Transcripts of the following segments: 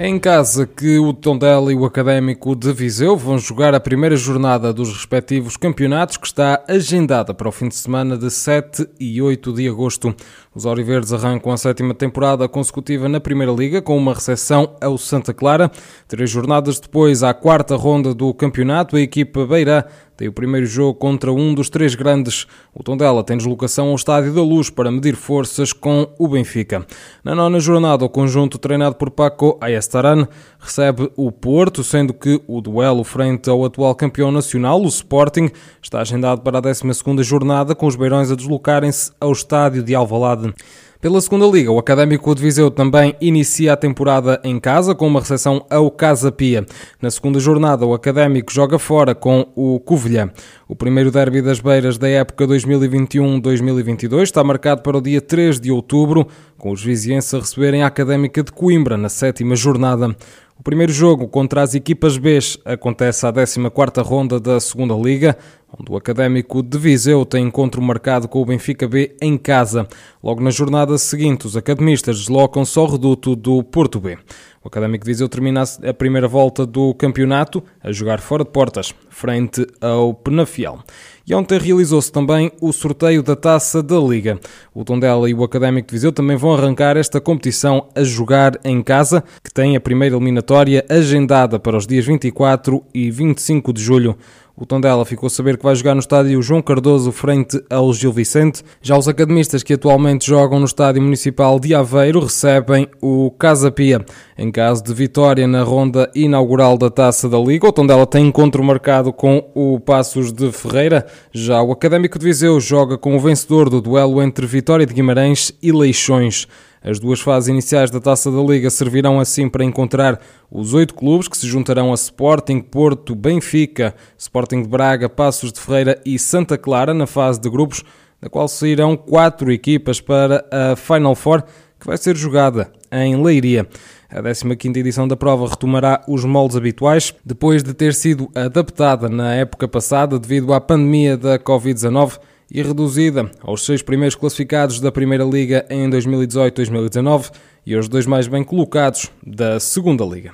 Em casa que o Tondela e o Académico de Viseu vão jogar a primeira jornada dos respectivos campeonatos que está agendada para o fim de semana de 7 e 8 de agosto. Os Auriverdes arrancam a sétima temporada consecutiva na Primeira Liga com uma recepção ao Santa Clara. Três jornadas depois, à quarta ronda do campeonato, a equipa Beirã tem o primeiro jogo contra um dos três grandes. O Tondela tem deslocação ao Estádio da Luz para medir forças com o Benfica. Na nona jornada, o conjunto treinado por Paco Ayestaran recebe o Porto, sendo que o duelo frente ao atual campeão nacional, o Sporting, está agendado para a 12ª jornada, com os beirões a deslocarem-se ao Estádio de Alvalade. Pela segunda liga, o Académico de Viseu também inicia a temporada em casa com uma recepção ao Casa Pia. Na segunda jornada, o Académico joga fora com o Covilhã. O primeiro derby das Beiras da época 2021-2022 está marcado para o dia 3 de outubro, com os vizienses a receberem a Académica de Coimbra na sétima jornada. O primeiro jogo contra as equipas B acontece à 14ª ronda da Segunda Liga, onde o Académico de Viseu tem encontro marcado com o Benfica B em casa. Logo na jornada seguinte, os academistas deslocam-se ao reduto do Porto B. O Académico de Viseu termina a primeira volta do campeonato a jogar fora de portas, frente ao Penafiel. E ontem realizou-se também o sorteio da Taça da Liga. O Tondela e o Académico de Viseu também vão arrancar esta competição a jogar em casa, que tem a primeira eliminatória agendada para os dias 24 e 25 de julho. O Tondela ficou a saber que vai jogar no estádio João Cardoso frente ao Gil Vicente. Já os academistas que atualmente jogam no estádio municipal de Aveiro recebem o Casa Pia. Em caso de vitória na ronda inaugural da Taça da Liga, o Tondela tem encontro marcado com o Passos de Ferreira. Já o Académico de Viseu joga com o vencedor do duelo entre Vitória de Guimarães e Leixões. As duas fases iniciais da Taça da Liga servirão assim para encontrar os oito clubes que se juntarão a Sporting, Porto, Benfica, Sporting de Braga, Passos de Ferreira e Santa Clara na fase de grupos, da qual sairão quatro equipas para a Final Four, que vai ser jogada em Leiria. A 15ª edição da prova retomará os moldes habituais, depois de ter sido adaptada na época passada devido à pandemia da Covid-19 e reduzida aos seis primeiros classificados da Primeira Liga em 2018-2019 e aos dois mais bem colocados da Segunda Liga.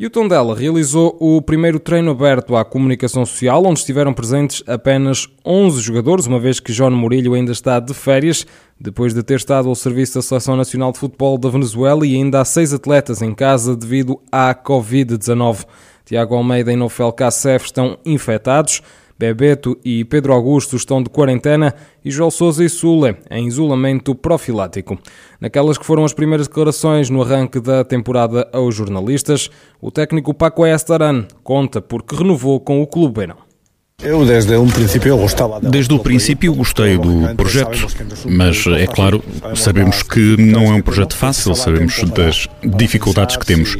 E o Tondela realizou o primeiro treino aberto à comunicação social, onde estiveram presentes apenas 11 jogadores, uma vez que João Murilho ainda está de férias, depois de ter estado ao serviço da Seleção Nacional de Futebol da Venezuela e ainda há seis atletas em casa devido à Covid-19. Tiago Almeida e Nofel Kassef estão infectados. Bebeto e Pedro Augusto estão de quarentena e João Sousa e Sule em isolamento profilático. Naquelas que foram as primeiras declarações no arranque da temporada aos jornalistas, o técnico Paco Estaran conta porque renovou com o Clube Beirão. Eu desde um princípio gostava Desde o princípio gostei do projeto, mas é claro, sabemos que não é um projeto fácil, sabemos das dificuldades que temos.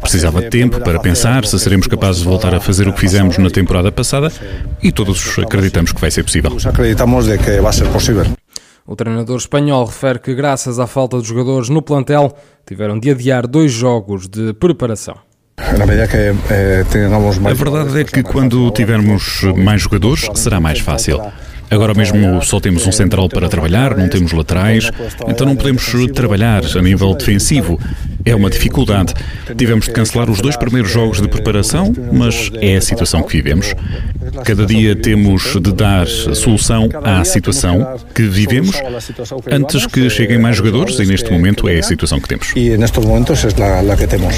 Precisava de tempo para pensar se seremos capazes de voltar a fazer o que fizemos na temporada passada e todos acreditamos que vai ser possível. Acreditamos de que vai ser possível. O treinador espanhol refere que, graças à falta de jogadores no plantel, tiveram de adiar dois jogos de preparação. A verdade é que quando tivermos mais jogadores será mais fácil. Agora mesmo só temos um central para trabalhar, não temos laterais, então não podemos trabalhar a nível defensivo. É uma dificuldade. Tivemos de cancelar os dois primeiros jogos de preparação, mas é a situação que vivemos. Cada dia temos de dar solução à situação que vivemos antes que cheguem mais jogadores e neste momento é a situação que temos. E nestes momentos é a que temos.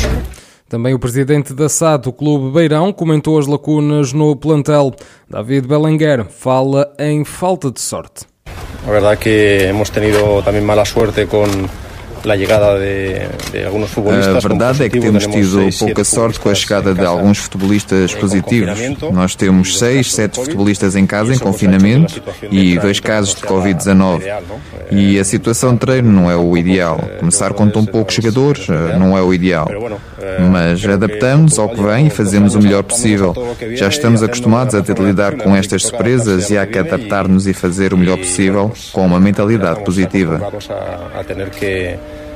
Também o presidente da SAD, o Clube Beirão, comentou as lacunas no plantel. David Belenguer fala em falta de sorte. A verdade é que hemos tenido também mala sorte com a verdade é que temos tido pouca sorte com a chegada de alguns futebolistas positivos. Nós temos seis, sete futebolistas em casa em confinamento e dois casos de Covid-19. E a situação de treino não é o ideal. Começar com tão poucos jogadores eh, não é o ideal. Mas adaptamos ao que vem e fazemos o melhor possível. Já estamos acostumados a ter de lidar com estas surpresas e há que adaptar-nos e fazer o melhor possível com uma mentalidade positiva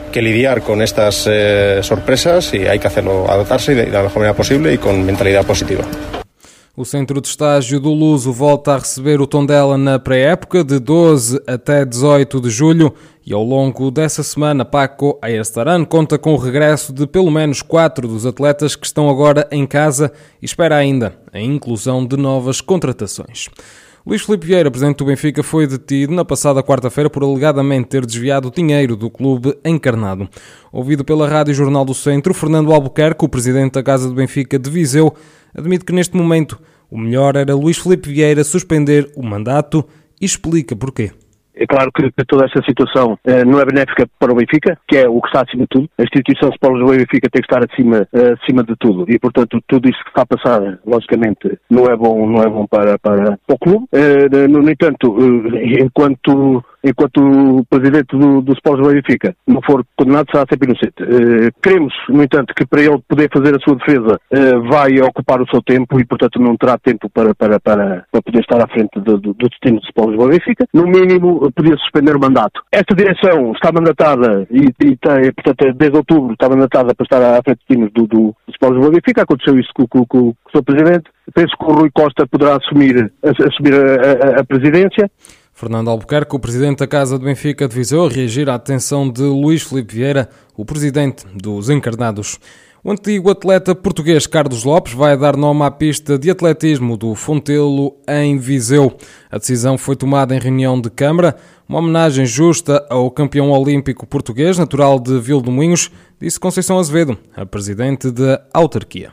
que lidiar con estas eh, sorpresas y hay que hacerlo, adaptarse de la mejor manera posible y con mentalidad positiva. O centro de estágio do Luso volta a receber o Tondela na pré-época de 12 até 18 de julho e ao longo dessa semana Paco Ayestaran conta com o regresso de pelo menos quatro dos atletas que estão agora em casa e espera ainda a inclusão de novas contratações. Luís Filipe Vieira, presidente do Benfica, foi detido na passada quarta-feira por alegadamente ter desviado dinheiro do clube encarnado. Ouvido pela Rádio Jornal do Centro, Fernando Albuquerque, o presidente da Casa do Benfica de Viseu, admite que neste momento o melhor era Luís Filipe Vieira suspender o mandato e explica porquê. É claro que, que toda esta situação eh, não é benéfica para o Benfica, que é o que está acima de tudo. A instituição Sport do Benfica tem que estar acima, eh, acima de tudo. E, portanto, tudo isto que está a passar, logicamente, não é bom, não é bom para, para, para o clube. Eh, no, no entanto, enquanto enquanto o presidente do, do Sport Benfica não for condenado, será sempre inocente. Uh, queremos, no entanto, que para ele poder fazer a sua defesa uh, vai ocupar o seu tempo e, portanto, não terá tempo para, para, para, para poder estar à frente do, do, do destino do Sport Benfica. No mínimo, podia suspender o mandato. Esta direção está mandatada e, e tem, portanto, desde outubro está mandatada para estar à frente do destino do, do, Sport Benfica. Aconteceu isso com, com, com, com o seu presidente. Penso que o Rui Costa poderá assumir, assumir a, a, a presidência. Fernando Albuquerque, o presidente da Casa do Benfica de Viseu, a reagir à atenção de Luís Filipe Vieira, o presidente dos Encarnados. O antigo atleta português Carlos Lopes vai dar nome à pista de atletismo do Fontelo em Viseu. A decisão foi tomada em reunião de Câmara, uma homenagem justa ao campeão olímpico português, natural de Vildominhos, disse Conceição Azevedo, a presidente da autarquia.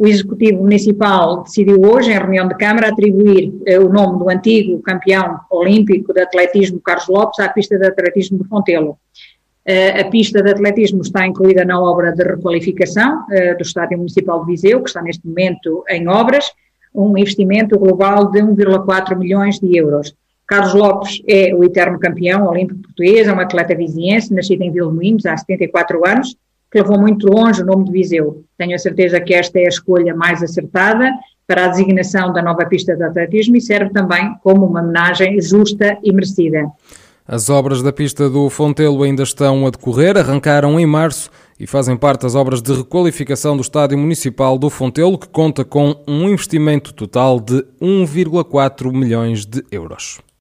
O Executivo Municipal decidiu hoje, em reunião de Câmara, atribuir eh, o nome do antigo campeão olímpico de atletismo Carlos Lopes à pista de atletismo de Fontelo. Uh, a pista de atletismo está incluída na obra de requalificação uh, do Estádio Municipal de Viseu, que está neste momento em obras, um investimento global de 1,4 milhões de euros. Carlos Lopes é o eterno campeão olímpico português, é um atleta viziense, nascido em Vilmoinhos há 74 anos, que levou muito longe o nome de Viseu. Tenho a certeza que esta é a escolha mais acertada para a designação da nova pista de atletismo e serve também como uma homenagem justa e merecida. As obras da pista do Fontelo ainda estão a decorrer, arrancaram em março e fazem parte das obras de requalificação do Estádio Municipal do Fontelo, que conta com um investimento total de 1,4 milhões de euros.